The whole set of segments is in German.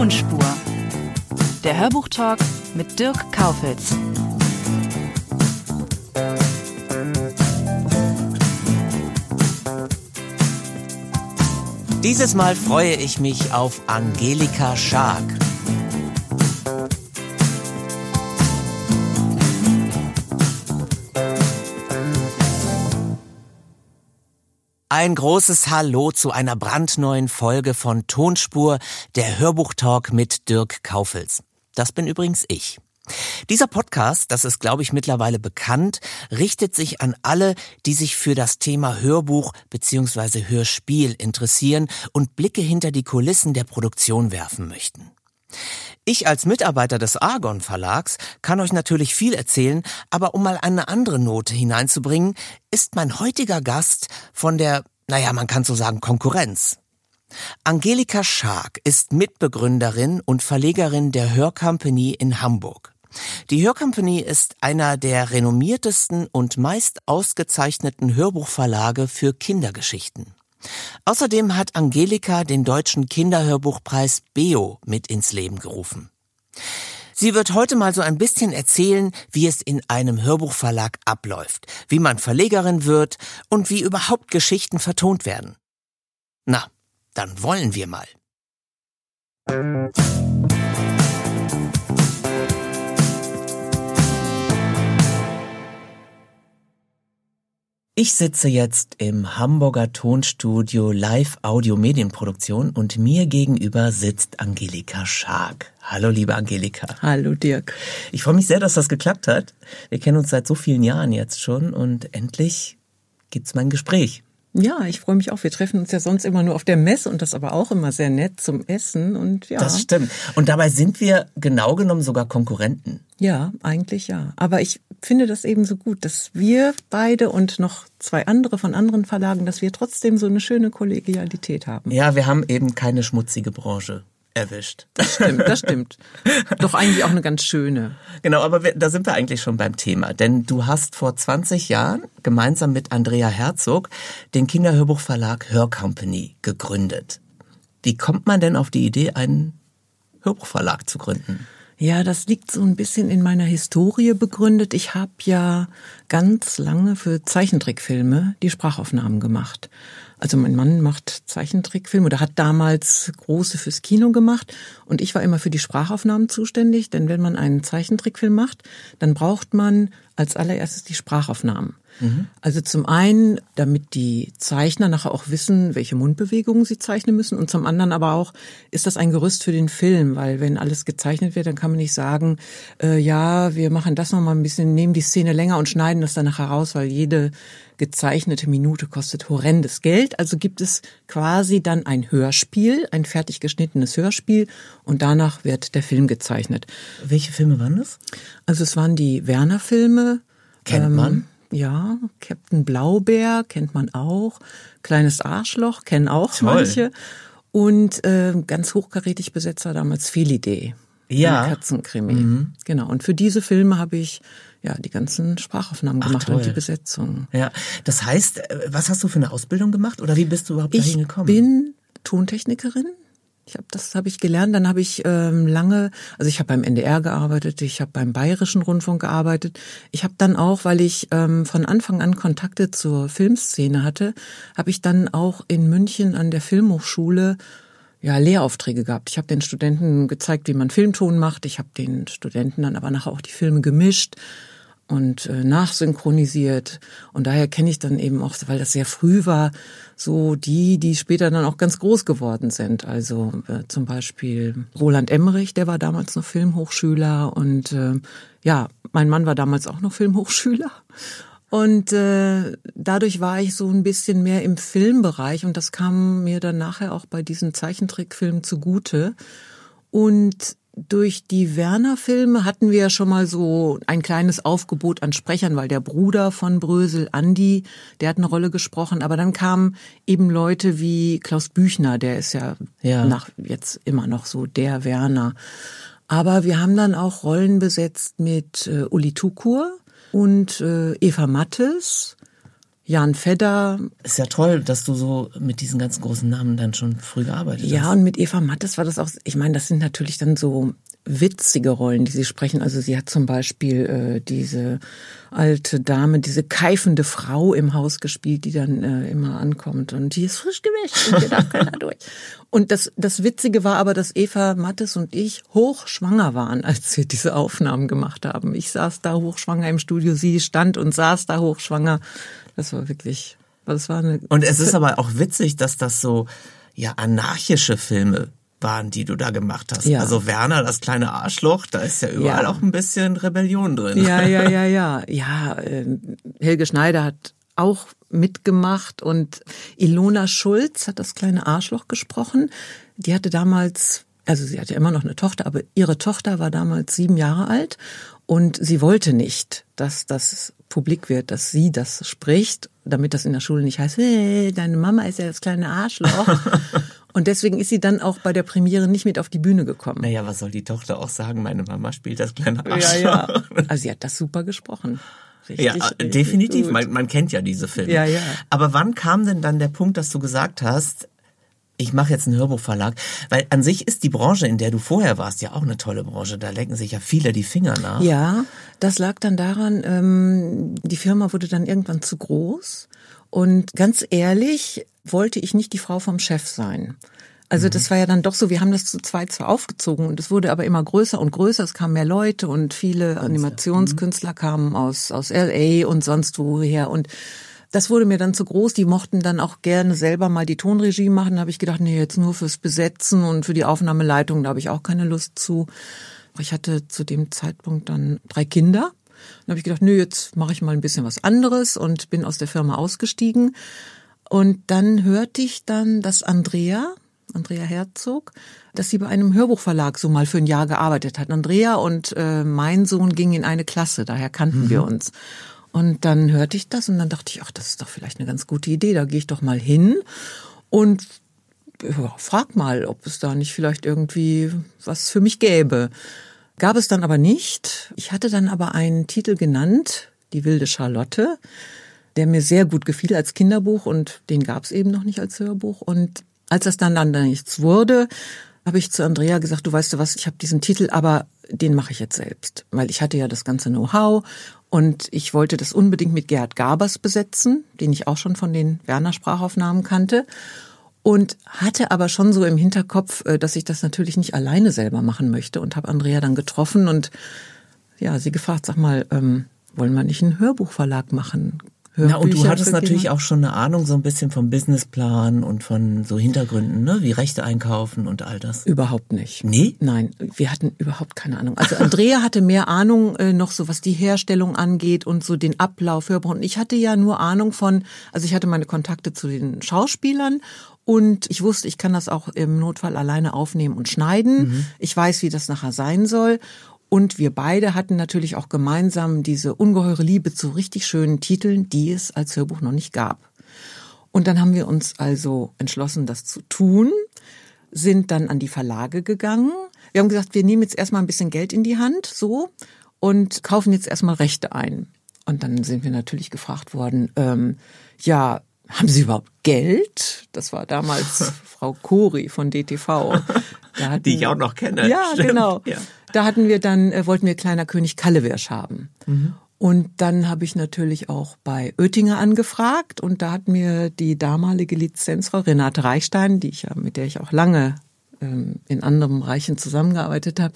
Tonspur. Der Hörbuchtalk mit Dirk Kaufitz. Dieses Mal freue ich mich auf Angelika Schark. Ein großes Hallo zu einer brandneuen Folge von Tonspur, der Hörbuchtalk mit Dirk Kaufels. Das bin übrigens ich. Dieser Podcast, das ist, glaube ich, mittlerweile bekannt, richtet sich an alle, die sich für das Thema Hörbuch bzw. Hörspiel interessieren und Blicke hinter die Kulissen der Produktion werfen möchten. Ich als Mitarbeiter des Argon Verlags kann euch natürlich viel erzählen, aber um mal eine andere Note hineinzubringen, ist mein heutiger Gast von der, naja, man kann so sagen, Konkurrenz. Angelika Schark ist Mitbegründerin und Verlegerin der Hörcompany in Hamburg. Die Hörcompany ist einer der renommiertesten und meist ausgezeichneten Hörbuchverlage für Kindergeschichten. Außerdem hat Angelika den deutschen Kinderhörbuchpreis Beo mit ins Leben gerufen. Sie wird heute mal so ein bisschen erzählen, wie es in einem Hörbuchverlag abläuft, wie man Verlegerin wird und wie überhaupt Geschichten vertont werden. Na, dann wollen wir mal. Ich sitze jetzt im Hamburger Tonstudio Live Audio Medienproduktion und mir gegenüber sitzt Angelika Schark. Hallo liebe Angelika. Hallo Dirk. Ich freue mich sehr, dass das geklappt hat. Wir kennen uns seit so vielen Jahren jetzt schon und endlich gibt's mein Gespräch. Ja, ich freue mich auch. Wir treffen uns ja sonst immer nur auf der Messe und das aber auch immer sehr nett zum Essen und ja. Das stimmt. Und dabei sind wir genau genommen sogar Konkurrenten. Ja, eigentlich ja. Aber ich finde das eben so gut, dass wir beide und noch zwei andere von anderen Verlagen, dass wir trotzdem so eine schöne Kollegialität haben. Ja, wir haben eben keine schmutzige Branche erwischt. Das stimmt, das stimmt. Doch eigentlich auch eine ganz schöne. Genau, aber wir, da sind wir eigentlich schon beim Thema. Denn du hast vor 20 Jahren gemeinsam mit Andrea Herzog den Kinderhörbuchverlag Hör Company gegründet. Wie kommt man denn auf die Idee, einen Hörbuchverlag zu gründen? Ja, das liegt so ein bisschen in meiner Historie begründet. Ich habe ja ganz lange für Zeichentrickfilme die Sprachaufnahmen gemacht. Also mein Mann macht Zeichentrickfilme oder hat damals große fürs Kino gemacht und ich war immer für die Sprachaufnahmen zuständig, denn wenn man einen Zeichentrickfilm macht, dann braucht man als allererstes die Sprachaufnahmen. Mhm. Also zum einen, damit die Zeichner nachher auch wissen, welche Mundbewegungen sie zeichnen müssen und zum anderen aber auch, ist das ein Gerüst für den Film, weil wenn alles gezeichnet wird, dann kann man nicht sagen, äh, ja, wir machen das nochmal ein bisschen, nehmen die Szene länger und schneiden das dann nachher raus, weil jede gezeichnete Minute kostet horrendes Geld. Also gibt es quasi dann ein Hörspiel, ein fertig geschnittenes Hörspiel und danach wird der Film gezeichnet. Welche Filme waren das? Also es waren die Werner-Filme. Kennt ähm, man? Ja, Captain Blaubeer kennt man auch. Kleines Arschloch kennen auch Toll. manche. Und äh, ganz hochkarätig Besetzer damals Felidee. Ja. Katzenkrimi. Mhm. Genau. Und für diese Filme habe ich ja die ganzen Sprachaufnahmen Ach, gemacht toll. und die Besetzung. Ja, das heißt, äh, was hast du für eine Ausbildung gemacht oder wie bist du überhaupt Ich dahin gekommen? bin Tontechnikerin. Ich habe das habe ich gelernt. Dann habe ich ähm, lange, also ich habe beim NDR gearbeitet, ich habe beim Bayerischen Rundfunk gearbeitet. Ich habe dann auch, weil ich ähm, von Anfang an Kontakte zur Filmszene hatte, habe ich dann auch in München an der Filmhochschule ja, Lehraufträge gehabt. Ich habe den Studenten gezeigt, wie man Filmton macht. Ich habe den Studenten dann aber nachher auch die Filme gemischt und äh, nachsynchronisiert. Und daher kenne ich dann eben auch, weil das sehr früh war, so die, die später dann auch ganz groß geworden sind. Also äh, zum Beispiel Roland Emmerich, der war damals noch Filmhochschüler und äh, ja, mein Mann war damals auch noch Filmhochschüler. Und äh, dadurch war ich so ein bisschen mehr im Filmbereich und das kam mir dann nachher auch bei diesen Zeichentrickfilmen zugute. Und durch die Werner-Filme hatten wir ja schon mal so ein kleines Aufgebot an Sprechern, weil der Bruder von Brösel, Andi, der hat eine Rolle gesprochen. Aber dann kamen eben Leute wie Klaus Büchner, der ist ja, ja. nach jetzt immer noch so der Werner. Aber wir haben dann auch Rollen besetzt mit äh, Uli Tukur, und äh, Eva Mattes, Jan Fedder. Ist ja toll, dass du so mit diesen ganzen großen Namen dann schon früh gearbeitet ja, hast. Ja, und mit Eva Mattes war das auch, ich meine, das sind natürlich dann so witzige Rollen, die sie sprechen. Also sie hat zum Beispiel äh, diese alte Dame, diese keifende Frau im Haus gespielt, die dann äh, immer ankommt und die ist frisch gewischt und hier darf keiner durch. Und das, das Witzige war aber, dass Eva Mattes und ich hochschwanger waren, als wir diese Aufnahmen gemacht haben. Ich saß da hochschwanger im Studio, sie stand und saß da hochschwanger. Das war wirklich, das war eine. Und es ist aber auch witzig, dass das so, ja, anarchische Filme waren, die du da gemacht hast. Ja. Also Werner, das kleine Arschloch, da ist ja überall ja. auch ein bisschen Rebellion drin. Ja, ja, ja, ja. Ja, äh, Helge Schneider hat auch mitgemacht und Ilona Schulz hat das kleine Arschloch gesprochen. Die hatte damals, also sie hatte immer noch eine Tochter, aber ihre Tochter war damals sieben Jahre alt und sie wollte nicht, dass das publik wird, dass sie das spricht, damit das in der Schule nicht heißt, hey, deine Mama ist ja das kleine Arschloch. Und deswegen ist sie dann auch bei der Premiere nicht mit auf die Bühne gekommen. Naja, was soll die Tochter auch sagen? Meine Mama spielt das kleine Arschloch. Ja, ja. Also sie hat das super gesprochen. Richtig, ja, richtig definitiv. Man, man, kennt ja diese Filme. Ja, ja. Aber wann kam denn dann der Punkt, dass du gesagt hast, ich mache jetzt einen Hörbuchverlag? Weil an sich ist die Branche, in der du vorher warst, ja auch eine tolle Branche. Da lecken sich ja viele die Finger nach. Ja, das lag dann daran, ähm, die Firma wurde dann irgendwann zu groß. Und ganz ehrlich, wollte ich nicht die Frau vom Chef sein. Also mhm. das war ja dann doch so, wir haben das zu zweit zwar aufgezogen und es wurde aber immer größer und größer, es kamen mehr Leute und viele Animationskünstler kamen aus, aus LA und sonst woher und das wurde mir dann zu groß. Die mochten dann auch gerne selber mal die Tonregie machen. Da habe ich gedacht, nee, jetzt nur fürs Besetzen und für die Aufnahmeleitung, da habe ich auch keine Lust zu. Ich hatte zu dem Zeitpunkt dann drei Kinder. Dann habe ich gedacht, nö, jetzt mache ich mal ein bisschen was anderes und bin aus der Firma ausgestiegen. Und dann hörte ich dann, dass Andrea, Andrea Herzog, dass sie bei einem Hörbuchverlag so mal für ein Jahr gearbeitet hat. Andrea und äh, mein Sohn gingen in eine Klasse, daher kannten mhm. wir uns. Und dann hörte ich das und dann dachte ich, ach, das ist doch vielleicht eine ganz gute Idee, da gehe ich doch mal hin und ja, frag mal, ob es da nicht vielleicht irgendwie was für mich gäbe. Gab es dann aber nicht. Ich hatte dann aber einen Titel genannt, Die wilde Charlotte der mir sehr gut gefiel als Kinderbuch und den gab es eben noch nicht als Hörbuch. Und als das dann dann nichts wurde, habe ich zu Andrea gesagt, du weißt du was, ich habe diesen Titel, aber den mache ich jetzt selbst, weil ich hatte ja das ganze Know-how und ich wollte das unbedingt mit Gerhard Gabers besetzen, den ich auch schon von den Werner Sprachaufnahmen kannte und hatte aber schon so im Hinterkopf, äh, dass ich das natürlich nicht alleine selber machen möchte und habe Andrea dann getroffen und ja, sie gefragt, sag mal, ähm, wollen wir nicht einen Hörbuchverlag machen? Hörbücher. Ja, und du hattest natürlich auch schon eine Ahnung so ein bisschen vom Businessplan und von so Hintergründen, ne? wie Rechte einkaufen und all das. Überhaupt nicht. Nee? Nein, wir hatten überhaupt keine Ahnung. Also Andrea hatte mehr Ahnung äh, noch so, was die Herstellung angeht und so den Ablauf. Und ich hatte ja nur Ahnung von, also ich hatte meine Kontakte zu den Schauspielern und ich wusste, ich kann das auch im Notfall alleine aufnehmen und schneiden. Mhm. Ich weiß, wie das nachher sein soll. Und wir beide hatten natürlich auch gemeinsam diese ungeheure Liebe zu richtig schönen Titeln, die es als Hörbuch noch nicht gab. Und dann haben wir uns also entschlossen, das zu tun, sind dann an die Verlage gegangen. Wir haben gesagt, wir nehmen jetzt erstmal ein bisschen Geld in die Hand, so, und kaufen jetzt erstmal Rechte ein. Und dann sind wir natürlich gefragt worden, ähm, ja, haben Sie überhaupt Geld? Das war damals Frau Kori von DTV. Die ich auch noch kenne. Ja, Stimmt. genau. Ja. Da hatten wir dann, äh, wollten wir kleiner König Kallewirsch haben. Mhm. Und dann habe ich natürlich auch bei Oettinger angefragt und da hat mir die damalige Lizenzfrau Renate Reichstein, die ich ja, mit der ich auch lange ähm, in anderen Bereichen zusammengearbeitet habe,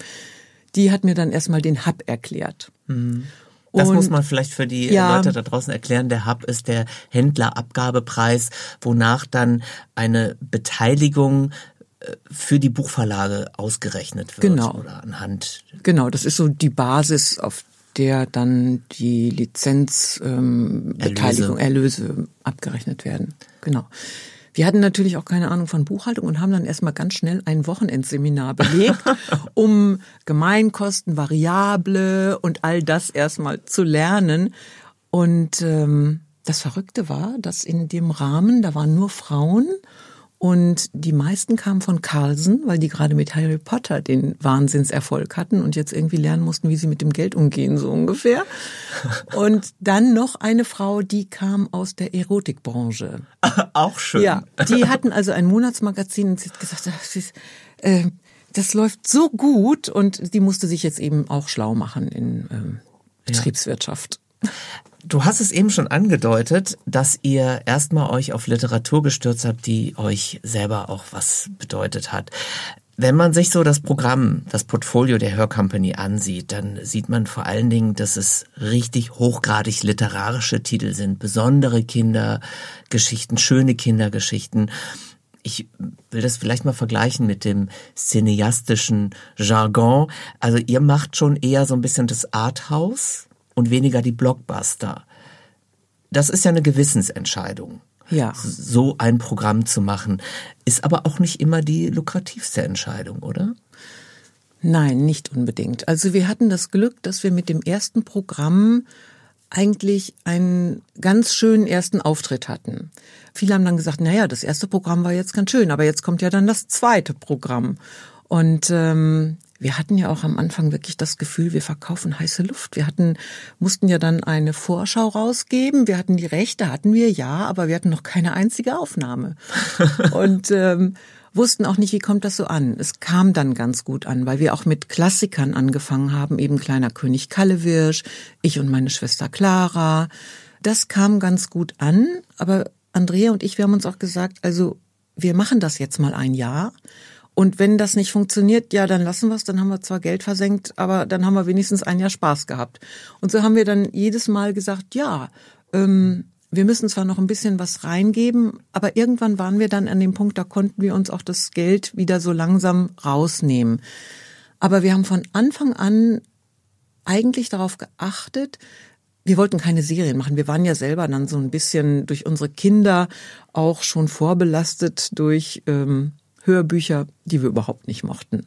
die hat mir dann erstmal den Hub erklärt. Mhm. Das muss man vielleicht für die ja, Leute da draußen erklären. Der Hub ist der Händlerabgabepreis, wonach dann eine Beteiligung für die Buchverlage ausgerechnet wird genau. oder anhand. Genau, das ist so die Basis, auf der dann die Lizenzbeteiligung, ähm, Erlöse. Erlöse abgerechnet werden. Genau. Wir hatten natürlich auch keine Ahnung von Buchhaltung und haben dann erstmal ganz schnell ein Wochenendseminar belegt, um Gemeinkosten, Variable und all das erstmal zu lernen. Und ähm, das Verrückte war, dass in dem Rahmen, da waren nur Frauen und die meisten kamen von Carlsen, weil die gerade mit Harry Potter den Wahnsinnserfolg hatten und jetzt irgendwie lernen mussten, wie sie mit dem Geld umgehen, so ungefähr. Und dann noch eine Frau, die kam aus der Erotikbranche. Auch schön. Ja, die hatten also ein Monatsmagazin und sie hat gesagt, das, ist, äh, das läuft so gut und die musste sich jetzt eben auch schlau machen in ähm, Betriebswirtschaft. Ja. Du hast es eben schon angedeutet, dass ihr erstmal euch auf Literatur gestürzt habt, die euch selber auch was bedeutet hat. Wenn man sich so das Programm, das Portfolio der Hörcompany ansieht, dann sieht man vor allen Dingen, dass es richtig hochgradig literarische Titel sind, besondere Kindergeschichten, schöne Kindergeschichten. Ich will das vielleicht mal vergleichen mit dem cineastischen Jargon. Also ihr macht schon eher so ein bisschen das Arthouse und weniger die Blockbuster. Das ist ja eine Gewissensentscheidung. Ja. So ein Programm zu machen, ist aber auch nicht immer die lukrativste Entscheidung, oder? Nein, nicht unbedingt. Also wir hatten das Glück, dass wir mit dem ersten Programm eigentlich einen ganz schönen ersten Auftritt hatten. Viele haben dann gesagt, naja, das erste Programm war jetzt ganz schön, aber jetzt kommt ja dann das zweite Programm. Und ähm, wir hatten ja auch am Anfang wirklich das Gefühl, wir verkaufen heiße Luft. Wir hatten, mussten ja dann eine Vorschau rausgeben. Wir hatten die Rechte, hatten wir ja, aber wir hatten noch keine einzige Aufnahme. Und ähm, wussten auch nicht, wie kommt das so an. Es kam dann ganz gut an, weil wir auch mit Klassikern angefangen haben, eben Kleiner König Kallewirsch, ich und meine Schwester Clara. Das kam ganz gut an, aber Andrea und ich, wir haben uns auch gesagt, also wir machen das jetzt mal ein Jahr und wenn das nicht funktioniert, ja, dann lassen wir es, dann haben wir zwar Geld versenkt, aber dann haben wir wenigstens ein Jahr Spaß gehabt. Und so haben wir dann jedes Mal gesagt, ja, ähm, wir müssen zwar noch ein bisschen was reingeben, aber irgendwann waren wir dann an dem Punkt, da konnten wir uns auch das Geld wieder so langsam rausnehmen. Aber wir haben von Anfang an eigentlich darauf geachtet, wir wollten keine Serien machen. Wir waren ja selber dann so ein bisschen durch unsere Kinder auch schon vorbelastet durch ähm, Hörbücher, die wir überhaupt nicht mochten.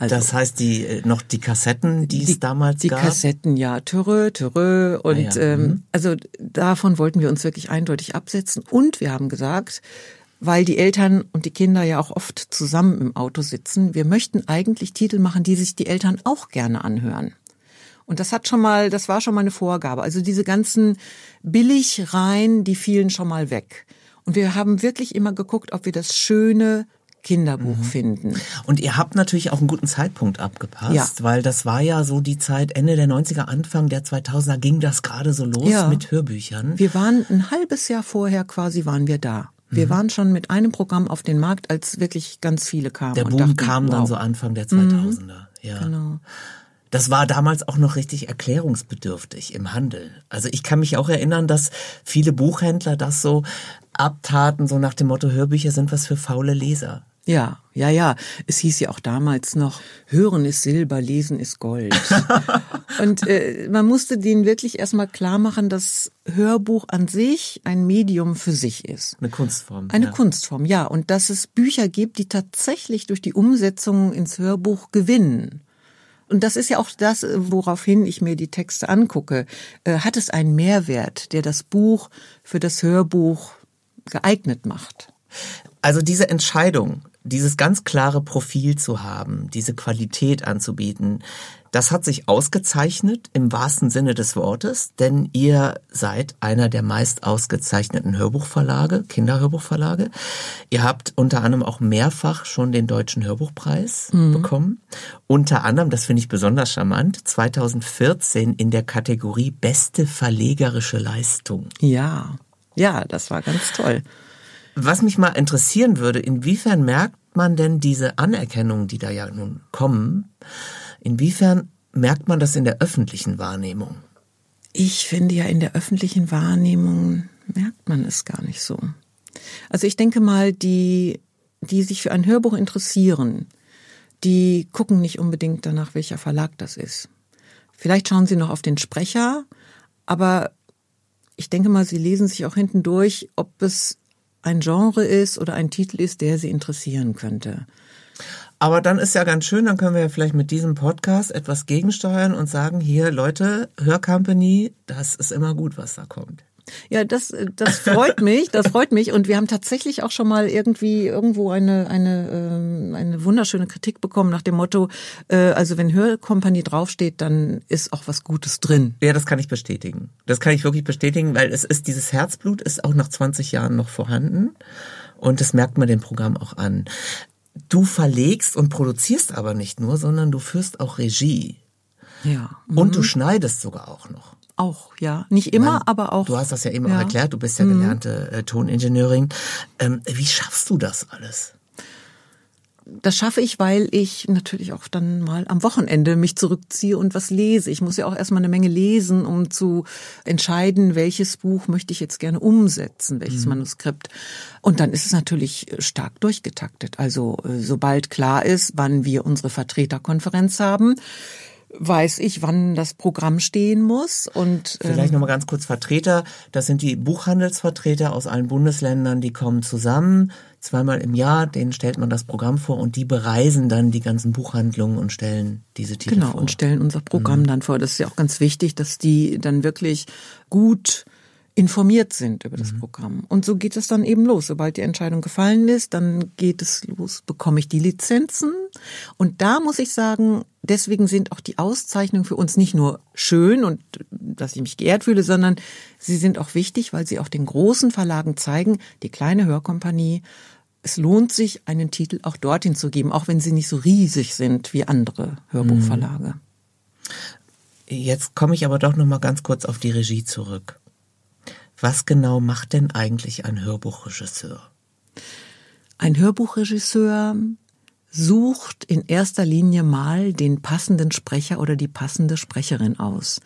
Also, das heißt, die äh, noch die Kassetten, die, die es damals die gab? Die Kassetten, ja, Törö, Törö. Und ah, ja. ähm, mhm. also davon wollten wir uns wirklich eindeutig absetzen. Und wir haben gesagt, weil die Eltern und die Kinder ja auch oft zusammen im Auto sitzen, wir möchten eigentlich Titel machen, die sich die Eltern auch gerne anhören. Und das hat schon mal, das war schon mal eine Vorgabe. Also diese ganzen Billigreihen, die fielen schon mal weg. Und wir haben wirklich immer geguckt, ob wir das schöne Kinderbuch mhm. finden. Und ihr habt natürlich auch einen guten Zeitpunkt abgepasst, ja. weil das war ja so die Zeit, Ende der 90er, Anfang der 2000er ging das gerade so los ja. mit Hörbüchern. Wir waren ein halbes Jahr vorher quasi, waren wir da. Wir mhm. waren schon mit einem Programm auf den Markt, als wirklich ganz viele kamen. Der Boom dachten, kam wow. dann so Anfang der 2000er. Mhm. Ja. Genau. Das war damals auch noch richtig erklärungsbedürftig im Handel. Also ich kann mich auch erinnern, dass viele Buchhändler das so abtaten, so nach dem Motto, Hörbücher sind was für faule Leser. Ja, ja, ja. Es hieß ja auch damals noch, Hören ist Silber, Lesen ist Gold. und äh, man musste denen wirklich erstmal klar machen, dass Hörbuch an sich ein Medium für sich ist. Eine Kunstform. Eine ja. Kunstform, ja. Und dass es Bücher gibt, die tatsächlich durch die Umsetzung ins Hörbuch gewinnen. Und das ist ja auch das, woraufhin ich mir die Texte angucke. Äh, hat es einen Mehrwert, der das Buch für das Hörbuch geeignet macht? Also diese Entscheidung, dieses ganz klare Profil zu haben, diese Qualität anzubieten, das hat sich ausgezeichnet im wahrsten Sinne des Wortes, denn ihr seid einer der meist ausgezeichneten Hörbuchverlage, Kinderhörbuchverlage. Ihr habt unter anderem auch mehrfach schon den Deutschen Hörbuchpreis mhm. bekommen. Unter anderem, das finde ich besonders charmant, 2014 in der Kategorie Beste verlegerische Leistung. Ja, ja, das war ganz toll. Was mich mal interessieren würde, inwiefern merkt man denn diese Anerkennung, die da ja nun kommen, inwiefern merkt man das in der öffentlichen Wahrnehmung? Ich finde ja, in der öffentlichen Wahrnehmung merkt man es gar nicht so. Also ich denke mal, die, die sich für ein Hörbuch interessieren, die gucken nicht unbedingt danach, welcher Verlag das ist. Vielleicht schauen Sie noch auf den Sprecher, aber ich denke mal, Sie lesen sich auch hinten durch, ob es ein Genre ist oder ein Titel ist, der Sie interessieren könnte. Aber dann ist ja ganz schön, dann können wir ja vielleicht mit diesem Podcast etwas gegensteuern und sagen, hier Leute, Hörcompany, das ist immer gut, was da kommt. Ja, das, das freut mich, das freut mich. Und wir haben tatsächlich auch schon mal irgendwie irgendwo eine, eine, ähm, eine wunderschöne Kritik bekommen nach dem Motto, äh, also wenn Hörkompanie draufsteht, dann ist auch was Gutes drin. Ja, das kann ich bestätigen. Das kann ich wirklich bestätigen, weil es ist, dieses Herzblut ist auch nach 20 Jahren noch vorhanden. Und das merkt man dem Programm auch an. Du verlegst und produzierst aber nicht nur, sondern du führst auch Regie. Ja. Und du schneidest sogar auch noch. Auch, ja. Nicht immer, Meine, aber auch. Du hast das ja eben ja. auch erklärt, du bist ja gelernte äh, Toningenieurin. Ähm, wie schaffst du das alles? Das schaffe ich, weil ich natürlich auch dann mal am Wochenende mich zurückziehe und was lese. Ich muss ja auch erstmal eine Menge lesen, um zu entscheiden, welches Buch möchte ich jetzt gerne umsetzen, welches mhm. Manuskript. Und dann ist es natürlich stark durchgetaktet. Also äh, sobald klar ist, wann wir unsere Vertreterkonferenz haben, weiß ich, wann das Programm stehen muss. Und ähm, vielleicht noch mal ganz kurz Vertreter. Das sind die Buchhandelsvertreter aus allen Bundesländern, die kommen zusammen zweimal im Jahr. Denen stellt man das Programm vor und die bereisen dann die ganzen Buchhandlungen und stellen diese Titel genau, vor. Genau und stellen unser Programm mhm. dann vor. Das ist ja auch ganz wichtig, dass die dann wirklich gut informiert sind über das mhm. Programm. Und so geht es dann eben los. Sobald die Entscheidung gefallen ist, dann geht es los, bekomme ich die Lizenzen. Und da muss ich sagen, deswegen sind auch die Auszeichnungen für uns nicht nur schön und dass ich mich geehrt fühle, sondern sie sind auch wichtig, weil sie auch den großen Verlagen zeigen, die kleine Hörkompanie, es lohnt sich, einen Titel auch dorthin zu geben, auch wenn sie nicht so riesig sind wie andere Hörbuchverlage. Jetzt komme ich aber doch noch mal ganz kurz auf die Regie zurück. Was genau macht denn eigentlich ein Hörbuchregisseur? Ein Hörbuchregisseur sucht in erster Linie mal den passenden Sprecher oder die passende Sprecherin aus.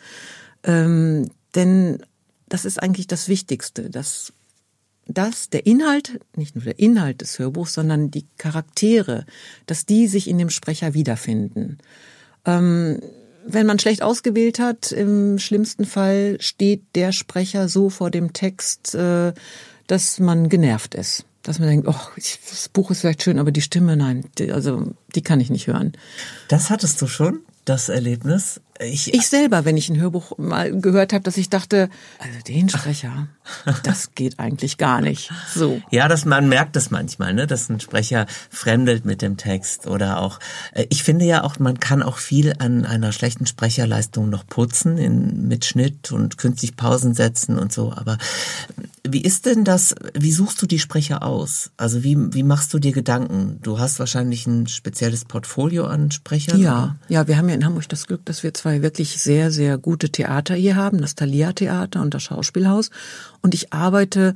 Ähm, denn das ist eigentlich das Wichtigste, dass dass der Inhalt, nicht nur der Inhalt des Hörbuchs, sondern die Charaktere, dass die sich in dem Sprecher wiederfinden. Ähm, wenn man schlecht ausgewählt hat, im schlimmsten Fall steht der Sprecher so vor dem Text, äh, dass man genervt ist. Dass man denkt, oh, das Buch ist vielleicht schön, aber die Stimme, nein, die, also die kann ich nicht hören. Das hattest du schon, das Erlebnis? Ich, ich selber, wenn ich ein Hörbuch mal gehört habe, dass ich dachte, also den Sprecher, das geht eigentlich gar nicht. So. Ja, dass man merkt es manchmal, ne, dass ein Sprecher fremdelt mit dem Text oder auch. Äh, ich finde ja auch, man kann auch viel an einer schlechten Sprecherleistung noch putzen in, mit Schnitt und künstlich Pausen setzen und so. Aber wie ist denn das? Wie suchst du die Sprecher aus? Also wie wie machst du dir Gedanken? Du hast wahrscheinlich ein spezielles Portfolio an Sprechern. Ja, oder? ja, wir haben ja in Hamburg das Glück, dass wir zwei wirklich sehr, sehr gute Theater hier haben, das Thalia Theater und das Schauspielhaus. Und ich arbeite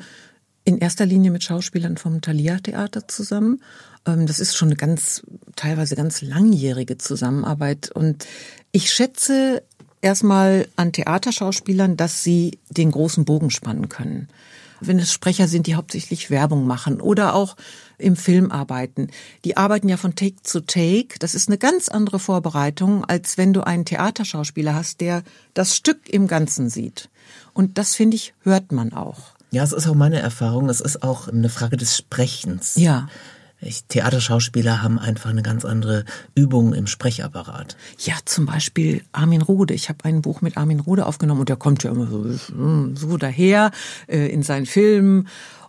in erster Linie mit Schauspielern vom Thalia Theater zusammen. Ähm, das ist schon eine ganz, teilweise ganz langjährige Zusammenarbeit. Und ich schätze erstmal an Theaterschauspielern, dass sie den großen Bogen spannen können wenn es Sprecher sind, die hauptsächlich Werbung machen oder auch im Film arbeiten. Die arbeiten ja von Take zu Take. Das ist eine ganz andere Vorbereitung, als wenn du einen Theaterschauspieler hast, der das Stück im Ganzen sieht. Und das, finde ich, hört man auch. Ja, es ist auch meine Erfahrung. Es ist auch eine Frage des Sprechens. Ja. Ich, Theaterschauspieler haben einfach eine ganz andere Übung im Sprechapparat. Ja, zum Beispiel Armin Rode. Ich habe ein Buch mit Armin Rode aufgenommen und der kommt ja immer so, so daher äh, in seinen Filmen.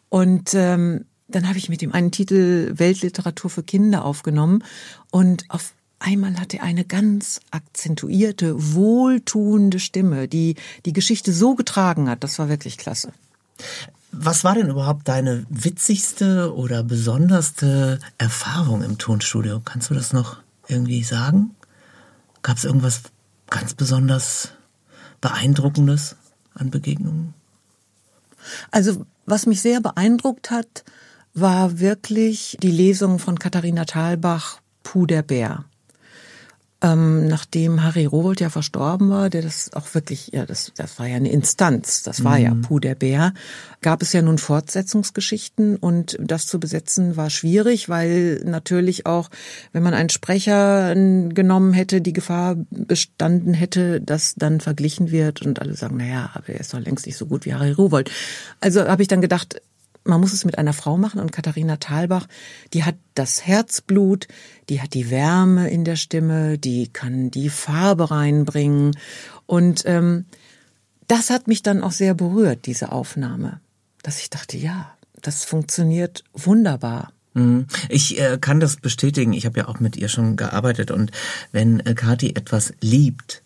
Und ähm, dann habe ich mit ihm einen Titel Weltliteratur für Kinder aufgenommen und auf Einmal hat er eine ganz akzentuierte, wohltuende Stimme, die die Geschichte so getragen hat. Das war wirklich klasse. Was war denn überhaupt deine witzigste oder besonderste Erfahrung im Tonstudio? Kannst du das noch irgendwie sagen? Gab es irgendwas ganz besonders Beeindruckendes an Begegnungen? Also was mich sehr beeindruckt hat, war wirklich die Lesung von Katharina Thalbach, Puh der Bär. Ähm, nachdem Harry Rowold ja verstorben war, der das auch wirklich, ja, das, das war ja eine Instanz, das war mhm. ja Puh der Bär, gab es ja nun Fortsetzungsgeschichten und das zu besetzen war schwierig, weil natürlich auch, wenn man einen Sprecher genommen hätte, die Gefahr bestanden hätte, dass dann verglichen wird und alle sagen, naja, aber er ist doch längst nicht so gut wie Harry Rowold. Also habe ich dann gedacht, man muss es mit einer Frau machen und Katharina Thalbach, die hat das Herzblut, die hat die Wärme in der Stimme, die kann die Farbe reinbringen und ähm, das hat mich dann auch sehr berührt, diese Aufnahme, dass ich dachte, ja, das funktioniert wunderbar. Mhm. Ich äh, kann das bestätigen. Ich habe ja auch mit ihr schon gearbeitet und wenn äh, Kathi etwas liebt,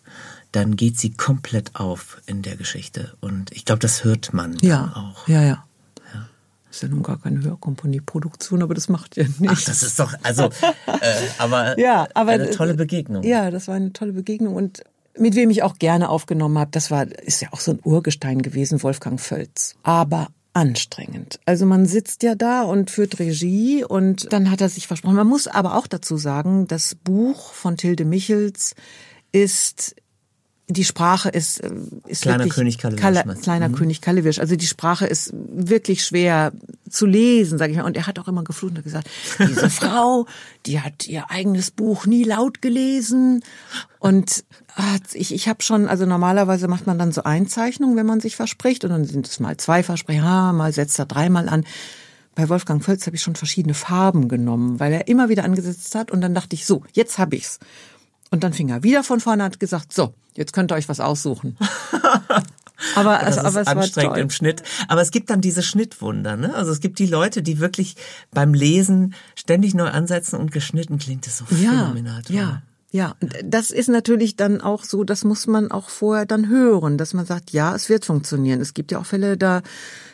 dann geht sie komplett auf in der Geschichte und ich glaube, das hört man ja, auch. Ja, ja. Ja nun gar keine Hörkompanie-Produktion, aber das macht ja nichts. Ach, das ist doch, also, äh, aber, ja, aber eine tolle Begegnung. Ja, das war eine tolle Begegnung und mit wem ich auch gerne aufgenommen habe, das war, ist ja auch so ein Urgestein gewesen, Wolfgang Völz. Aber anstrengend. Also man sitzt ja da und führt Regie und dann hat er sich versprochen. Man muss aber auch dazu sagen, das Buch von Tilde Michels ist die Sprache ist, äh, ist kleiner wirklich, König Kallewisch. Kalle, kleiner mhm. König Kallewisch. Also die Sprache ist wirklich schwer zu lesen, sage ich mal. Und er hat auch immer geflucht und gesagt, diese Frau, die hat ihr eigenes Buch nie laut gelesen. Und ich, ich habe schon, also normalerweise macht man dann so Einzeichnungen, wenn man sich verspricht. Und dann sind es mal zwei Versprechen, mal setzt er dreimal an. Bei Wolfgang Völz habe ich schon verschiedene Farben genommen, weil er immer wieder angesetzt hat. Und dann dachte ich, so, jetzt habe ich's. Und dann fing er wieder von vorne und hat gesagt, so, jetzt könnt ihr euch was aussuchen. Aber, also, aber es anstrengend im Schnitt. Aber es gibt dann diese Schnittwunder, ne? Also es gibt die Leute, die wirklich beim Lesen ständig neu ansetzen und geschnitten klingt es so ja, phänomenal. Toll. Ja, ja. Das ist natürlich dann auch so, das muss man auch vorher dann hören, dass man sagt, ja, es wird funktionieren. Es gibt ja auch Fälle, da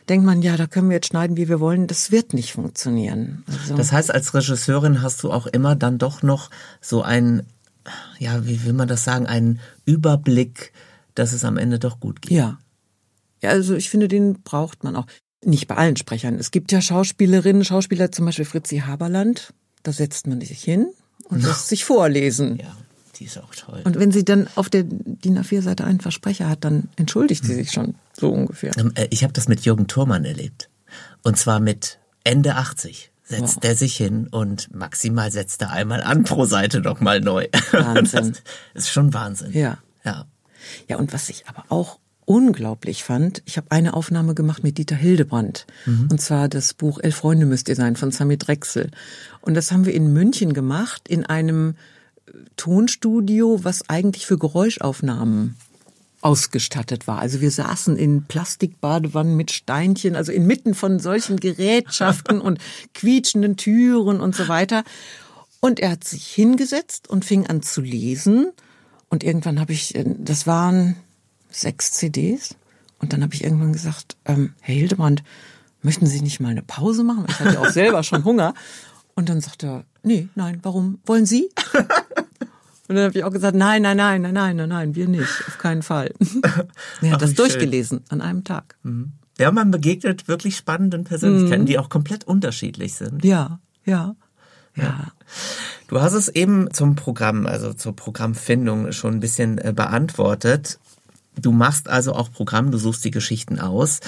denkt man, ja, da können wir jetzt schneiden, wie wir wollen. Das wird nicht funktionieren. Also das heißt, als Regisseurin hast du auch immer dann doch noch so ein ja, wie will man das sagen, einen Überblick, dass es am Ende doch gut geht. Ja. Ja, also ich finde, den braucht man auch. Nicht bei allen Sprechern. Es gibt ja Schauspielerinnen, Schauspieler, zum Beispiel Fritzi Haberland, da setzt man sich hin und lässt sich vorlesen. Ja, die ist auch toll. Und wenn sie dann auf der DIN A4-Seite einen Versprecher hat, dann entschuldigt sie hm. sich schon, so ungefähr. Ähm, äh, ich habe das mit Jürgen Thurmann erlebt. Und zwar mit Ende 80 setzt wow. er sich hin und maximal setzt er einmal an pro Seite noch mal neu. Wahnsinn. Das ist schon Wahnsinn. Ja. Ja. Ja, und was ich aber auch unglaublich fand, ich habe eine Aufnahme gemacht mit Dieter Hildebrandt. Mhm. Und zwar das Buch Elf Freunde müsst ihr sein von Sami Drechsel. Und das haben wir in München gemacht, in einem Tonstudio, was eigentlich für Geräuschaufnahmen ausgestattet war. Also wir saßen in Plastikbadewannen mit Steinchen, also inmitten von solchen Gerätschaften und quietschenden Türen und so weiter. Und er hat sich hingesetzt und fing an zu lesen. Und irgendwann habe ich, das waren sechs CDs. Und dann habe ich irgendwann gesagt, ähm, Herr Hildebrand, möchten Sie nicht mal eine Pause machen? Ich hatte auch selber schon Hunger. Und dann sagt er, nee, nein, warum? Wollen Sie? Und dann habe ich auch gesagt, nein, nein, nein, nein, nein, nein, nein, wir nicht, auf keinen Fall. er hat das durchgelesen schön. an einem Tag. Mhm. Ja, man begegnet wirklich spannenden Persönlichkeiten, mhm. die auch komplett unterschiedlich sind. Ja, ja. Ja. Du hast es eben zum Programm, also zur Programmfindung schon ein bisschen äh, beantwortet. Du machst also auch Programm, du suchst die Geschichten aus.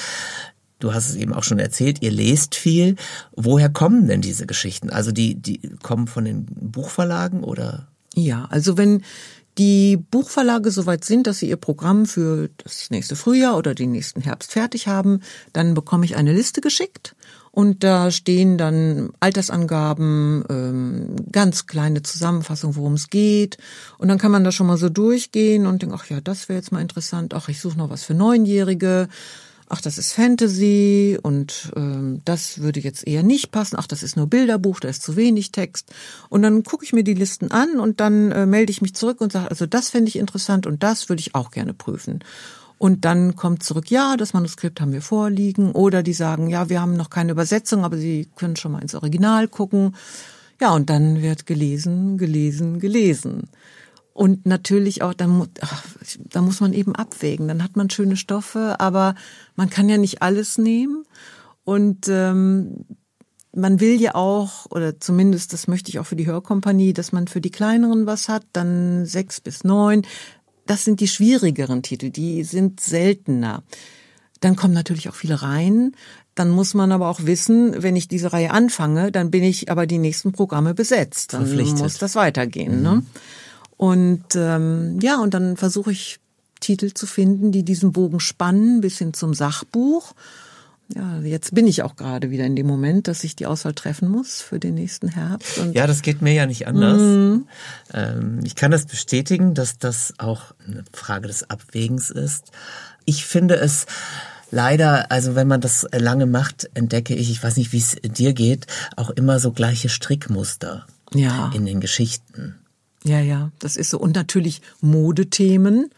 Du hast es eben auch schon erzählt, ihr lest viel. Woher kommen denn diese Geschichten? Also die, die kommen von den Buchverlagen oder? Ja, also wenn die Buchverlage soweit sind, dass sie ihr Programm für das nächste Frühjahr oder den nächsten Herbst fertig haben, dann bekomme ich eine Liste geschickt und da stehen dann Altersangaben, ähm, ganz kleine Zusammenfassung, worum es geht. Und dann kann man da schon mal so durchgehen und denken, ach ja, das wäre jetzt mal interessant. Ach, ich suche noch was für Neunjährige ach, das ist Fantasy und ähm, das würde jetzt eher nicht passen, ach, das ist nur Bilderbuch, da ist zu wenig Text. Und dann gucke ich mir die Listen an und dann äh, melde ich mich zurück und sage, also das fände ich interessant und das würde ich auch gerne prüfen. Und dann kommt zurück, ja, das Manuskript haben wir vorliegen. Oder die sagen, ja, wir haben noch keine Übersetzung, aber Sie können schon mal ins Original gucken. Ja, und dann wird gelesen, gelesen, gelesen. Und natürlich auch, da, ach, da muss man eben abwägen. Dann hat man schöne Stoffe, aber man kann ja nicht alles nehmen. Und ähm, man will ja auch, oder zumindest das möchte ich auch für die Hörkompanie, dass man für die kleineren was hat, dann sechs bis neun. Das sind die schwierigeren Titel, die sind seltener. Dann kommen natürlich auch viele rein. Dann muss man aber auch wissen, wenn ich diese Reihe anfange, dann bin ich aber die nächsten Programme besetzt. Dann muss das weitergehen. Ne? Mhm. Ne? Und ähm, ja, und dann versuche ich Titel zu finden, die diesen Bogen spannen, bis hin zum Sachbuch. Ja, jetzt bin ich auch gerade wieder in dem Moment, dass ich die Auswahl treffen muss für den nächsten Herbst. Und ja, das geht mir ja nicht anders. Mhm. Ähm, ich kann das bestätigen, dass das auch eine Frage des Abwägens ist. Ich finde es leider, also wenn man das lange macht, entdecke ich, ich weiß nicht, wie es dir geht, auch immer so gleiche Strickmuster ja. in den Geschichten. Ja, ja, das ist so. Und natürlich Modethemen.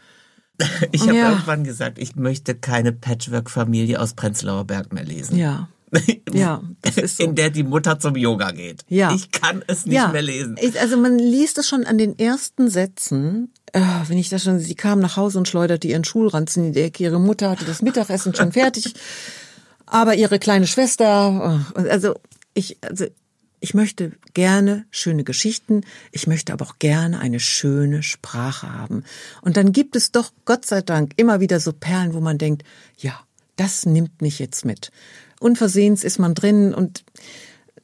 Ich habe ja. irgendwann gesagt, ich möchte keine Patchwork-Familie aus Prenzlauer Berg mehr lesen. Ja. Ja, das ist so. in der die Mutter zum Yoga geht. Ja. Ich kann es nicht ja. mehr lesen. Also man liest es schon an den ersten Sätzen. Äh, wenn ich das schon, sie kam nach Hause und schleuderte ihren Schulranzen in die Ecke. Ihre Mutter hatte das Mittagessen schon fertig. Aber ihre kleine Schwester, äh, also ich, also ich möchte gerne schöne Geschichten, ich möchte aber auch gerne eine schöne Sprache haben. Und dann gibt es doch, Gott sei Dank, immer wieder so Perlen, wo man denkt, ja, das nimmt mich jetzt mit. Unversehens ist man drin und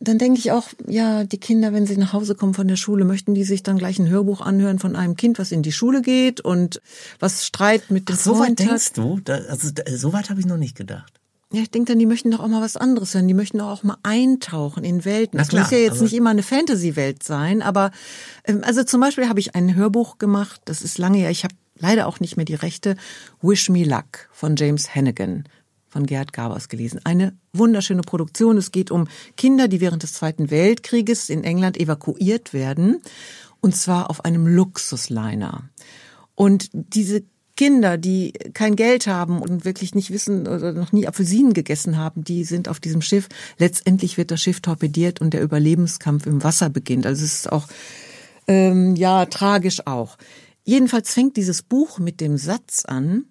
dann denke ich auch, ja, die Kinder, wenn sie nach Hause kommen von der Schule, möchten die sich dann gleich ein Hörbuch anhören von einem Kind, was in die Schule geht und was Streit mit dem Ach, so weit denkst du? Da, also so weit habe ich noch nicht gedacht. Ja, ich denke dann, die möchten doch auch mal was anderes hören. Die möchten doch auch mal eintauchen in Welten. Das muss ja jetzt nicht immer eine Fantasy-Welt sein, aber ähm, also zum Beispiel habe ich ein Hörbuch gemacht, das ist lange ja, ich habe leider auch nicht mehr die Rechte, Wish Me Luck von James Hannigan von Gerd Gabers gelesen. Eine wunderschöne Produktion. Es geht um Kinder, die während des Zweiten Weltkrieges in England evakuiert werden, und zwar auf einem Luxusliner. Und diese Kinder, die kein Geld haben und wirklich nicht wissen oder noch nie Apfelsinen gegessen haben, die sind auf diesem Schiff. Letztendlich wird das Schiff torpediert und der Überlebenskampf im Wasser beginnt. Also es ist auch ähm, ja tragisch auch. Jedenfalls fängt dieses Buch mit dem Satz an: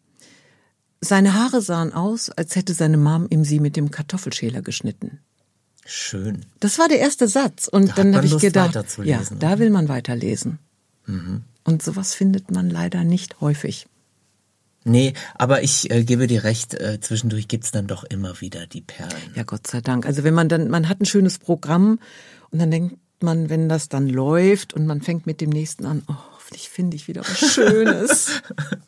Seine Haare sahen aus, als hätte seine Mom ihm sie mit dem Kartoffelschäler geschnitten. Schön. Das war der erste Satz und da dann habe ich gedacht, ja, da will man weiterlesen. Mhm. Und sowas findet man leider nicht häufig. Nee, aber ich äh, gebe dir recht, äh, zwischendurch gibt's dann doch immer wieder die Perlen. Ja, Gott sei Dank. Also wenn man dann, man hat ein schönes Programm und dann denkt man, wenn das dann läuft und man fängt mit dem nächsten an, oh, hoffentlich finde ich wieder was Schönes.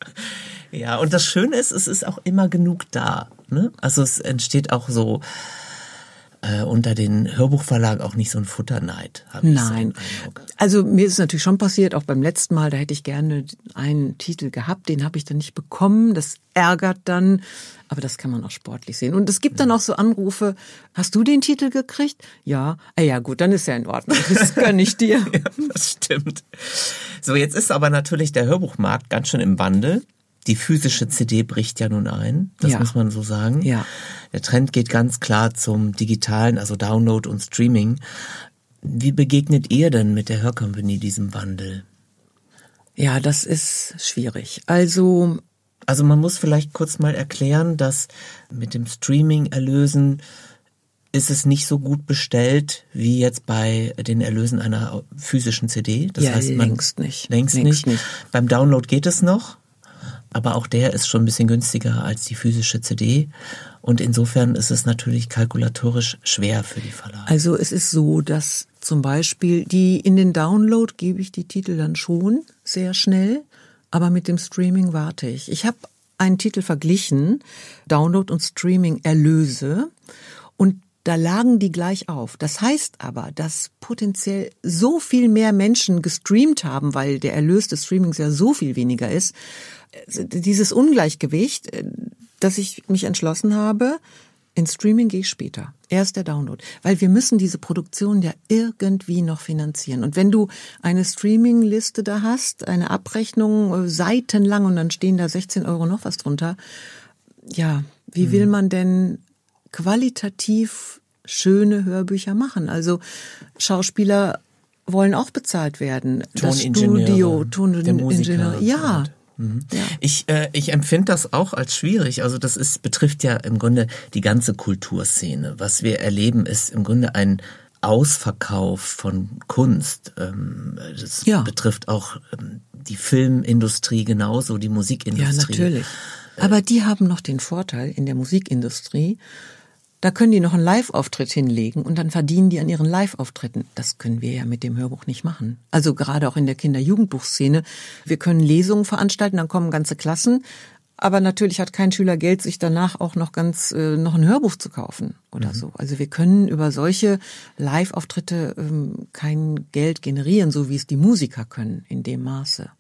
ja, und das Schöne ist, es ist auch immer genug da. Ne? Also es entsteht auch so äh, unter den Hörbuchverlagen auch nicht so ein Futterneid. Nein. So also mir ist es natürlich schon passiert, auch beim letzten Mal, da hätte ich gerne einen Titel gehabt, den habe ich dann nicht bekommen. Das ärgert dann, aber das kann man auch sportlich sehen. Und es gibt dann auch so Anrufe, hast du den Titel gekriegt? Ja. Ah ja, gut, dann ist ja in Ordnung. Das gönne ich dir. ja, das stimmt. So, jetzt ist aber natürlich der Hörbuchmarkt ganz schön im Wandel. Die physische CD bricht ja nun ein, das ja. muss man so sagen. Ja. Der Trend geht ganz klar zum digitalen, also Download und Streaming. Wie begegnet ihr denn mit der Hörcompany diesem Wandel? Ja, das ist schwierig. Also also man muss vielleicht kurz mal erklären, dass mit dem Streaming Erlösen ist es nicht so gut bestellt wie jetzt bei den Erlösen einer physischen CD. Das ja, heißt, man längst nicht. Längst, längst nicht. nicht. Beim Download geht es noch aber auch der ist schon ein bisschen günstiger als die physische CD. Und insofern ist es natürlich kalkulatorisch schwer für die Verlage. Also es ist so, dass zum Beispiel die in den Download gebe ich die Titel dann schon sehr schnell, aber mit dem Streaming warte ich. Ich habe einen Titel verglichen, Download und Streaming Erlöse und da lagen die gleich auf. Das heißt aber, dass potenziell so viel mehr Menschen gestreamt haben, weil der Erlös des Streamings ja so viel weniger ist, dieses Ungleichgewicht, äh, dass ich mich entschlossen habe, in Streaming gehe ich später. Erst der Download. Weil wir müssen diese Produktion ja irgendwie noch finanzieren. Und wenn du eine Streaming-Liste da hast, eine Abrechnung äh, seitenlang und dann stehen da 16 Euro noch was drunter, ja, wie will mhm. man denn qualitativ schöne Hörbücher machen? Also Schauspieler wollen auch bezahlt werden. Das Studio, Toningenieur, ja, Ja. Ich, äh, ich empfinde das auch als schwierig. Also das ist, betrifft ja im Grunde die ganze Kulturszene. Was wir erleben, ist im Grunde ein Ausverkauf von Kunst. Ähm, das Ja. betrifft auch ähm, die Filmindustrie genauso, die Ja, Musikindustrie. natürlich. Aber die haben noch den Vorteil in der Musikindustrie, da können die noch einen Live-Auftritt hinlegen und dann verdienen die an ihren Live-Auftritten. Das können wir ja mit dem Hörbuch nicht machen. Also gerade auch in der Kinder-Jugendbuchszene. Wir können Lesungen veranstalten, dann kommen ganze Klassen. Aber natürlich hat kein Schüler Geld, sich danach auch noch ganz äh, noch ein Hörbuch zu kaufen oder so. Also wir können über solche Live-Auftritte ähm, kein Geld generieren, so wie es die Musiker können in dem Maße.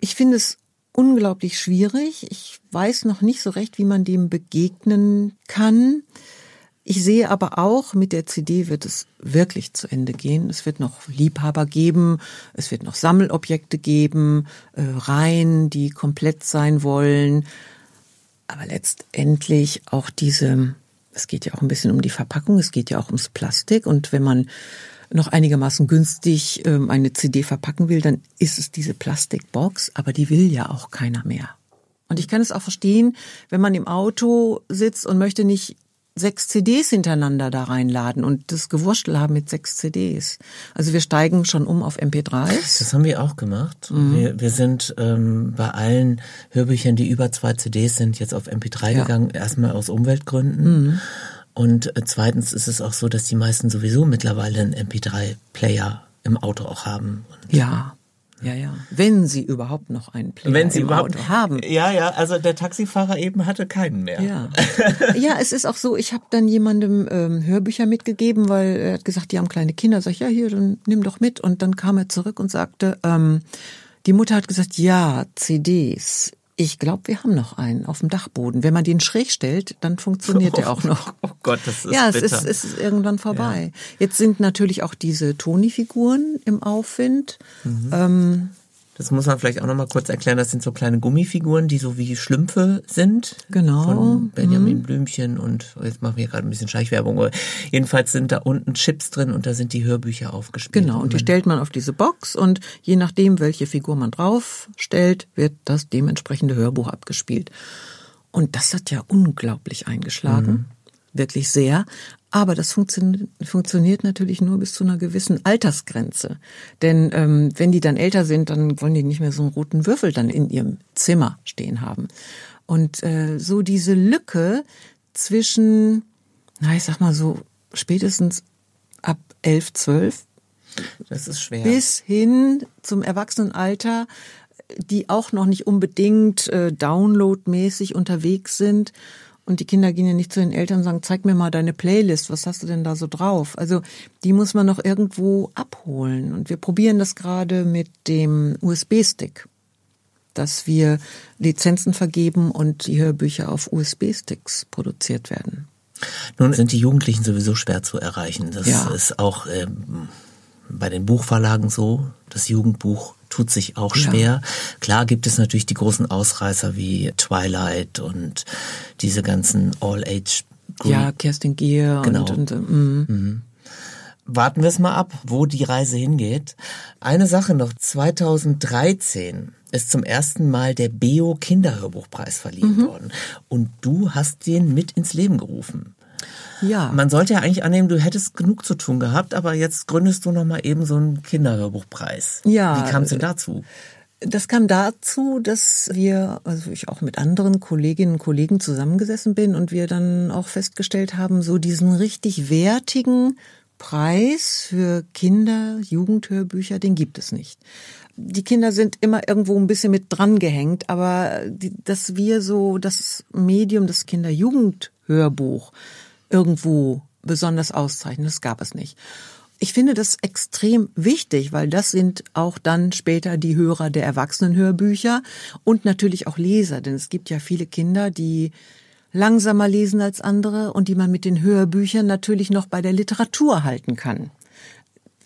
Ich finde es unglaublich schwierig. Ich weiß noch nicht so recht, wie man dem begegnen kann. Ich sehe aber auch, mit der CD wird es wirklich zu Ende gehen. Es wird noch Liebhaber geben, es wird noch Sammelobjekte geben, äh, Reihen, die komplett sein wollen. Aber letztendlich auch diese, es geht ja auch ein bisschen um die Verpackung, es geht ja auch ums Plastik. Und wenn man noch einigermaßen günstig ähm, eine CD verpacken will, dann ist es diese Plastikbox, aber die will ja auch keiner mehr. Und ich kann es auch verstehen, wenn man im Auto sitzt und möchte nicht sechs CDs hintereinander da reinladen und das Gewurschtel haben mit sechs CDs. Also wir steigen schon um auf MP3s. Das haben wir auch gemacht. Wir, wir sind ähm, bei allen Hörbüchern, die über zwei CDs sind, jetzt auf MP3 Ja. gegangen. Erstmal aus Umweltgründen. Und äh, zweitens ist es auch so, dass die meisten sowieso mittlerweile einen MP3-Player im Auto auch haben. Und Ja, ja, ja. Wenn sie überhaupt noch einen Player wenn sie überhaupt Auto haben. Ja, ja, also der Taxifahrer eben hatte keinen mehr. Ja. ja, es ist auch so, ich habe dann jemandem ähm, Hörbücher mitgegeben, weil er hat gesagt, die haben kleine Kinder. Sag ich, ja, hier, dann nimm doch mit. Und dann kam er zurück und sagte, ähm, die Mutter hat gesagt, ja, CDs. Ich glaube, wir haben noch einen auf dem Dachboden. Wenn man den schräg stellt, dann funktioniert der auch noch. Oh Gott, das ist ja, es bitter. ist, es ist irgendwann vorbei. Jetzt sind natürlich auch diese Toni-Figuren im Aufwind. Mhm. Ähm, Das muss man vielleicht auch noch mal kurz erklären. Das sind so kleine Gummifiguren, die so wie Schlümpfe sind. Genau. Von Benjamin Blümchen und oh, jetzt machen wir gerade ein bisschen Schleichwerbung. aber Jedenfalls sind da unten Chips drin und da sind die Hörbücher aufgespielt. Genau, und die stellt man auf diese Box und je nachdem, welche Figur man drauf stellt, wird das dementsprechende Hörbuch abgespielt. Und das hat ja unglaublich eingeschlagen. Wirklich sehr. Aber das funktio funktioniert natürlich nur bis zu einer gewissen Altersgrenze. Denn ähm, wenn die dann älter sind, dann wollen die nicht mehr so einen roten Würfel dann in ihrem Zimmer stehen haben. Und äh, so diese Lücke zwischen, na ich sag mal so, spätestens ab elf, zwölf Das ist schwer. bis hin zum Erwachsenenalter, die auch noch nicht unbedingt äh, downloadmäßig unterwegs sind. Und die Kinder gehen ja nicht zu den Eltern und sagen, zeig mir mal deine Playlist, was hast du denn da so drauf? Also die muss man noch irgendwo abholen. Und wir probieren das gerade mit dem USB-Stick, dass wir Lizenzen vergeben und die Hörbücher auf USB-Sticks produziert werden. Nun sind die Jugendlichen sowieso schwer zu erreichen. Das Ja. ist auch ähm, bei den Buchverlagen so. Das Jugendbuch tut sich auch Ja. schwer. Klar gibt es natürlich die großen Ausreißer wie Twilight und diese ganzen All-Age. Ja, Kerstin Gier Genau. und, und mm. Warten wir es mal ab, wo die Reise hingeht. Eine Sache noch. 2013 ist zum ersten Mal der Beo Kinderhörbuchpreis verliehen Mhm. worden. Und du hast den mit ins Leben gerufen. Ja. Man sollte ja eigentlich annehmen, du hättest genug zu tun gehabt, aber jetzt gründest du noch mal eben so einen Kinderhörbuchpreis. Ja, Wie kam es denn dazu? Das kam dazu, dass wir, also ich auch mit anderen Kolleginnen und Kollegen zusammengesessen bin und wir dann auch festgestellt haben, so diesen richtig wertigen Preis für Kinder, Jugendhörbücher, den gibt es nicht. Die Kinder sind immer irgendwo ein bisschen mit dran gehängt, aber die, dass wir so das Medium, das Kinder-Jugendhörbuch irgendwo besonders auszeichnen, das gab es nicht. Ich finde das extrem wichtig, weil das sind auch dann später die Hörer der Erwachsenenhörbücher und natürlich auch Leser, denn es gibt ja viele Kinder, die langsamer lesen als andere und die man mit den Hörbüchern natürlich noch bei der Literatur halten kann.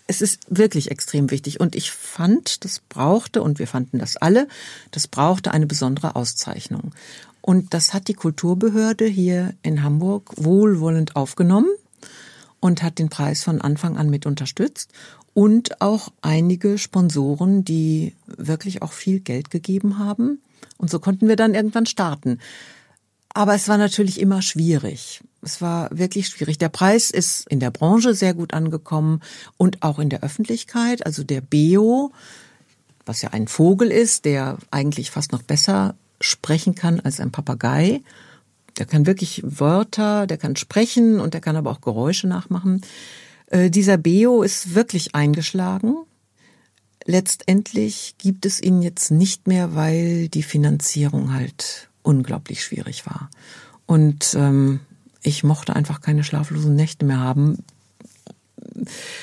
Es ist wirklich extrem wichtig und ich fand, das brauchte, und wir fanden das alle, das brauchte eine besondere Auszeichnung. Und das hat die Kulturbehörde hier in Hamburg wohlwollend aufgenommen und hat den Preis von Anfang an mit unterstützt und auch einige Sponsoren, die wirklich auch viel Geld gegeben haben. Und so konnten wir dann irgendwann starten. Aber es war natürlich immer schwierig. Es war wirklich schwierig. Der Preis ist in der Branche sehr gut angekommen und auch in der Öffentlichkeit. Also der Beo, was ja ein Vogel ist, der eigentlich fast noch besser sprechen kann als ein Papagei. Der kann wirklich Wörter, der kann sprechen und der kann aber auch Geräusche nachmachen. Äh, dieser Beo ist wirklich eingeschlagen. Letztendlich gibt es ihn jetzt nicht mehr, weil die Finanzierung halt unglaublich schwierig war. Und ähm, ich mochte einfach keine schlaflosen Nächte mehr haben.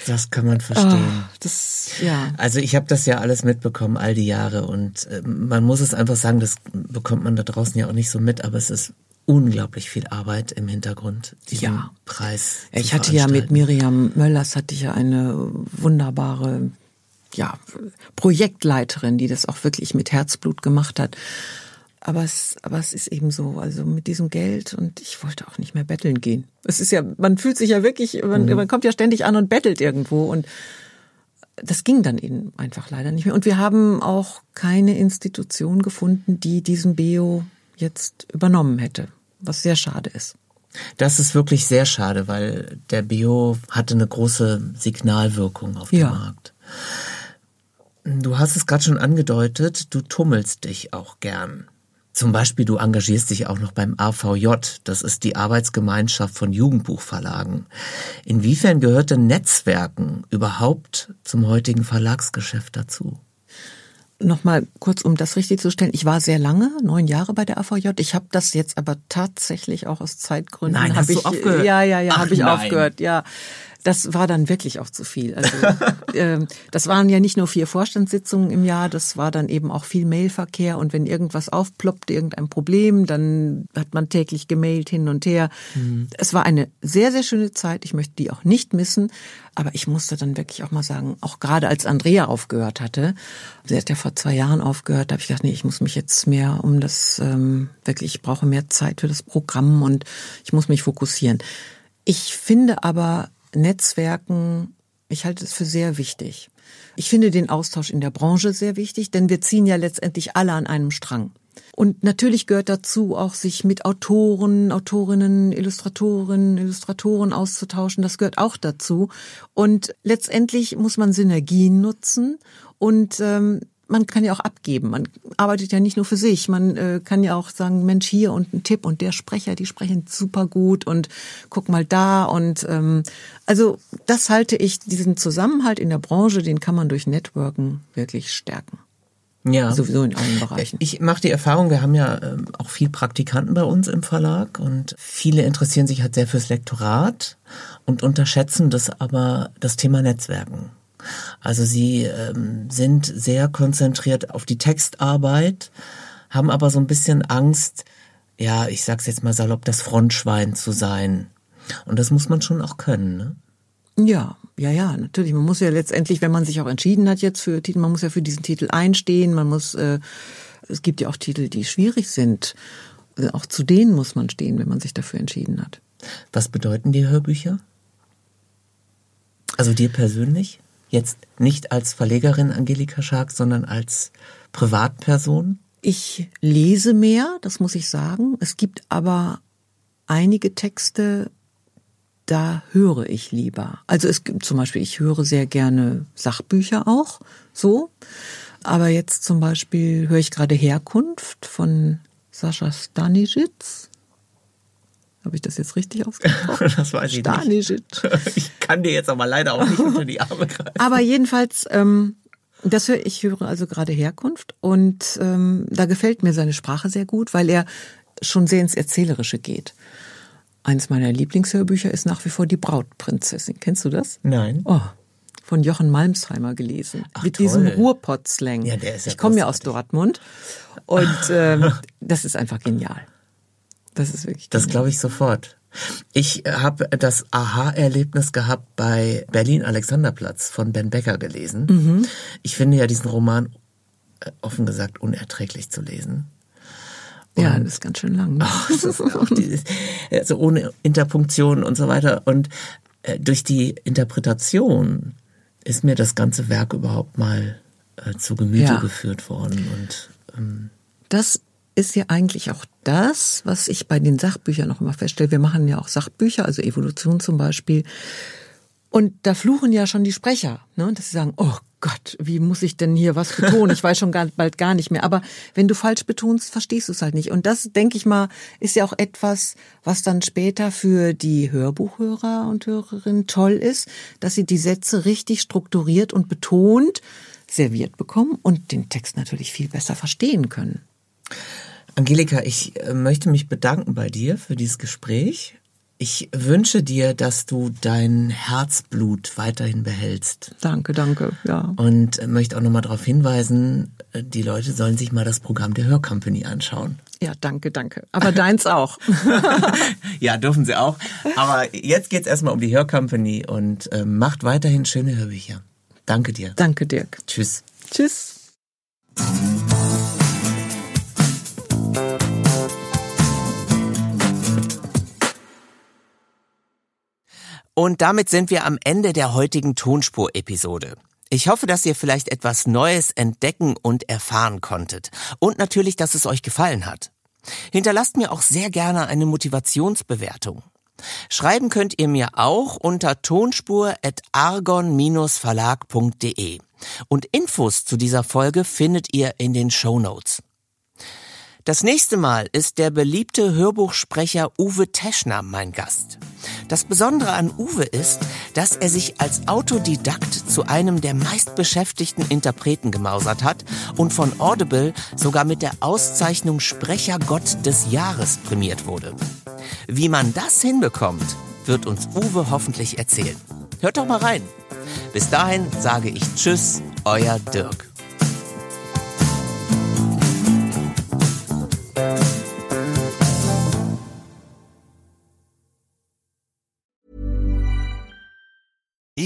Das kann man verstehen. Oh, das, ja. Also ich habe das ja alles mitbekommen, all die Jahre. Und äh, man muss es einfach sagen, das bekommt man da draußen ja auch nicht so mit, aber es ist unglaublich viel Arbeit im Hintergrund, diesen ja. Preis. Ich hatte ja mit Miriam Möllers hatte ich ja eine wunderbare ja, Projektleiterin, die das auch wirklich mit Herzblut gemacht hat. Aber es, aber es ist eben so, also mit diesem Geld und ich wollte auch nicht mehr betteln gehen. Es ist ja, man fühlt sich ja wirklich, man, mhm. man kommt ja ständig an und bettelt irgendwo und das ging dann eben einfach leider nicht mehr. Und wir haben auch keine Institution gefunden, die diesen Beo jetzt übernommen hätte, was sehr schade ist. Das ist wirklich sehr schade, weil der Bio hatte eine große Signalwirkung auf dem ja. Markt. Du hast es gerade schon angedeutet, du tummelst dich auch gern. Zum Beispiel, du engagierst dich auch noch beim AVJ, das ist die Arbeitsgemeinschaft von Jugendbuchverlagen. Inwiefern gehört denn Netzwerken überhaupt zum heutigen Verlagsgeschäft dazu? Nochmal kurz, um das richtig zu stellen. Ich war sehr lange, neun Jahre bei der AVJ. Ich habe das jetzt aber tatsächlich auch aus Zeitgründen. Nein, hast ich, du aufgehört? Ja, ja, ja, habe ich nein. aufgehört. Ja, das war dann wirklich auch zu viel. Also äh, das waren ja nicht nur vier Vorstandssitzungen im Jahr, das war dann eben auch viel Mailverkehr und wenn irgendwas aufploppt, irgendein Problem, dann hat man täglich gemailt hin und her. Mhm. Es war eine sehr, sehr schöne Zeit. Ich möchte die auch nicht missen. Aber ich musste dann wirklich auch mal sagen, auch gerade als Andrea aufgehört hatte, sie hat ja vor zwei Jahren aufgehört, da habe ich gedacht, nee, ich muss mich jetzt mehr um das, ähm, wirklich, ich brauche mehr Zeit für das Programm und ich muss mich fokussieren. Ich finde aber, Netzwerken, ich halte es für sehr wichtig. Ich finde den Austausch in der Branche sehr wichtig, denn wir ziehen ja letztendlich alle an einem Strang. Und natürlich gehört dazu auch, sich mit Autoren, Autorinnen, Illustratorinnen, Illustratoren auszutauschen. Das gehört auch dazu. Und letztendlich muss man Synergien nutzen und ähm, man kann ja auch abgeben. Man arbeitet ja nicht nur für sich. Man äh, kann ja auch sagen, Mensch, hier und ein Tipp und der Sprecher, die sprechen super gut und guck mal da und ähm, also das halte ich diesen Zusammenhalt in der Branche, den kann man durch Networken wirklich stärken. Ja. Sowieso in allen Bereichen. Ich mache die Erfahrung, wir haben ja ähm, auch viel Praktikanten bei uns im Verlag und viele interessieren sich halt sehr fürs Lektorat und unterschätzen das aber das Thema Netzwerken. Also sie ähm, sind sehr konzentriert auf die Textarbeit, haben aber so ein bisschen Angst, ja, ich sag's jetzt mal salopp, das Frontschwein zu sein. Und das muss man schon auch können, ne? Ja, ja, ja, natürlich. Man muss ja letztendlich, wenn man sich auch entschieden hat jetzt für Titel, man muss ja für diesen Titel einstehen. Man muss, äh, es gibt ja auch Titel, die schwierig sind. Also auch zu denen muss man stehen, wenn man sich dafür entschieden hat. Was bedeuten die Hörbücher? Also dir persönlich? Jetzt nicht als Verlegerin Angelika Schark, sondern als Privatperson? Ich lese mehr, das muss ich sagen. Es gibt aber einige Texte, da höre ich lieber. Also es gibt zum Beispiel, ich höre sehr gerne Sachbücher auch, so. Aber jetzt zum Beispiel höre ich gerade Herkunft von Sascha Stanisic. Habe ich das jetzt richtig ausgesprochen? das weiß ich Stanisic. nicht. Ich kann dir jetzt aber leider auch nicht unter die Arme greifen. Aber jedenfalls, ähm, das höre ich höre also gerade Herkunft und ähm, da gefällt mir seine Sprache sehr gut, weil er schon sehr ins Erzählerische geht. Eines meiner Lieblingshörbücher ist nach wie vor Die Brautprinzessin. Kennst du das? Nein. Oh, von Jochen Malmsheimer gelesen. Ach, mit toll. diesem Ruhrpott-Slang. Ja, der ist ja ich komme ja aus Dortmund und ähm, das ist einfach genial. Das ist wirklich. Das glaube ich sofort. Ich habe das Aha-Erlebnis gehabt bei Berlin Alexanderplatz von Ben Becker gelesen. Mhm. Ich finde ja diesen Roman äh, offen gesagt unerträglich zu lesen. Und ja, das ist ganz schön lang. Ne? Auch dieses, also ohne Interpunktion und so weiter. Und äh, durch die Interpretation ist mir das ganze Werk überhaupt mal äh, zu Gemüte ja. geführt worden. Und ähm, das ist ja eigentlich auch das, was ich bei den Sachbüchern noch immer feststelle. Wir machen ja auch Sachbücher, also Evolution zum Beispiel. Und da fluchen ja schon die Sprecher, ne? dass sie sagen, oh Gott, wie muss ich denn hier was betonen? Ich weiß schon gar, bald gar nicht mehr. Aber wenn du falsch betonst, verstehst du es halt nicht. Und das, denke ich mal, ist ja auch etwas, was dann später für die Hörbuchhörer und Hörerinnen toll ist, dass sie die Sätze richtig strukturiert und betont serviert bekommen und den Text natürlich viel besser verstehen können. Angelika, ich äh, möchte mich bedanken bei dir für dieses Gespräch. Ich wünsche dir, dass du dein Herzblut weiterhin behältst. Danke, danke, ja. Und möchte auch nochmal darauf hinweisen, äh, die Leute sollen sich mal das Programm der Hörcompany anschauen. Ja, danke, danke. Aber deins auch. ja, dürfen sie auch. Aber jetzt geht's erstmal um die Hörcompany und äh, macht weiterhin schöne Hörbücher. Danke dir. Danke, Dirk. Tschüss. Tschüss. Und damit sind wir am Ende der heutigen Tonspur-Episode. Ich hoffe, dass ihr vielleicht etwas Neues entdecken und erfahren konntet. Und natürlich, dass es euch gefallen hat. Hinterlasst mir auch sehr gerne eine Motivationsbewertung. Schreiben könnt ihr mir auch unter tonspur.argon-verlag.de. Und Infos zu dieser Folge findet ihr in den Show Notes. Das nächste Mal ist der beliebte Hörbuchsprecher Uwe Teschner mein Gast. Das Besondere an Uwe ist, dass er sich als Autodidakt zu einem der meistbeschäftigten Interpreten gemausert hat und von Audible sogar mit der Auszeichnung Sprechergott des Jahres prämiert wurde. Wie man das hinbekommt, wird uns Uwe hoffentlich erzählen. Hört doch mal rein. Bis dahin sage ich Tschüss, euer Dirk.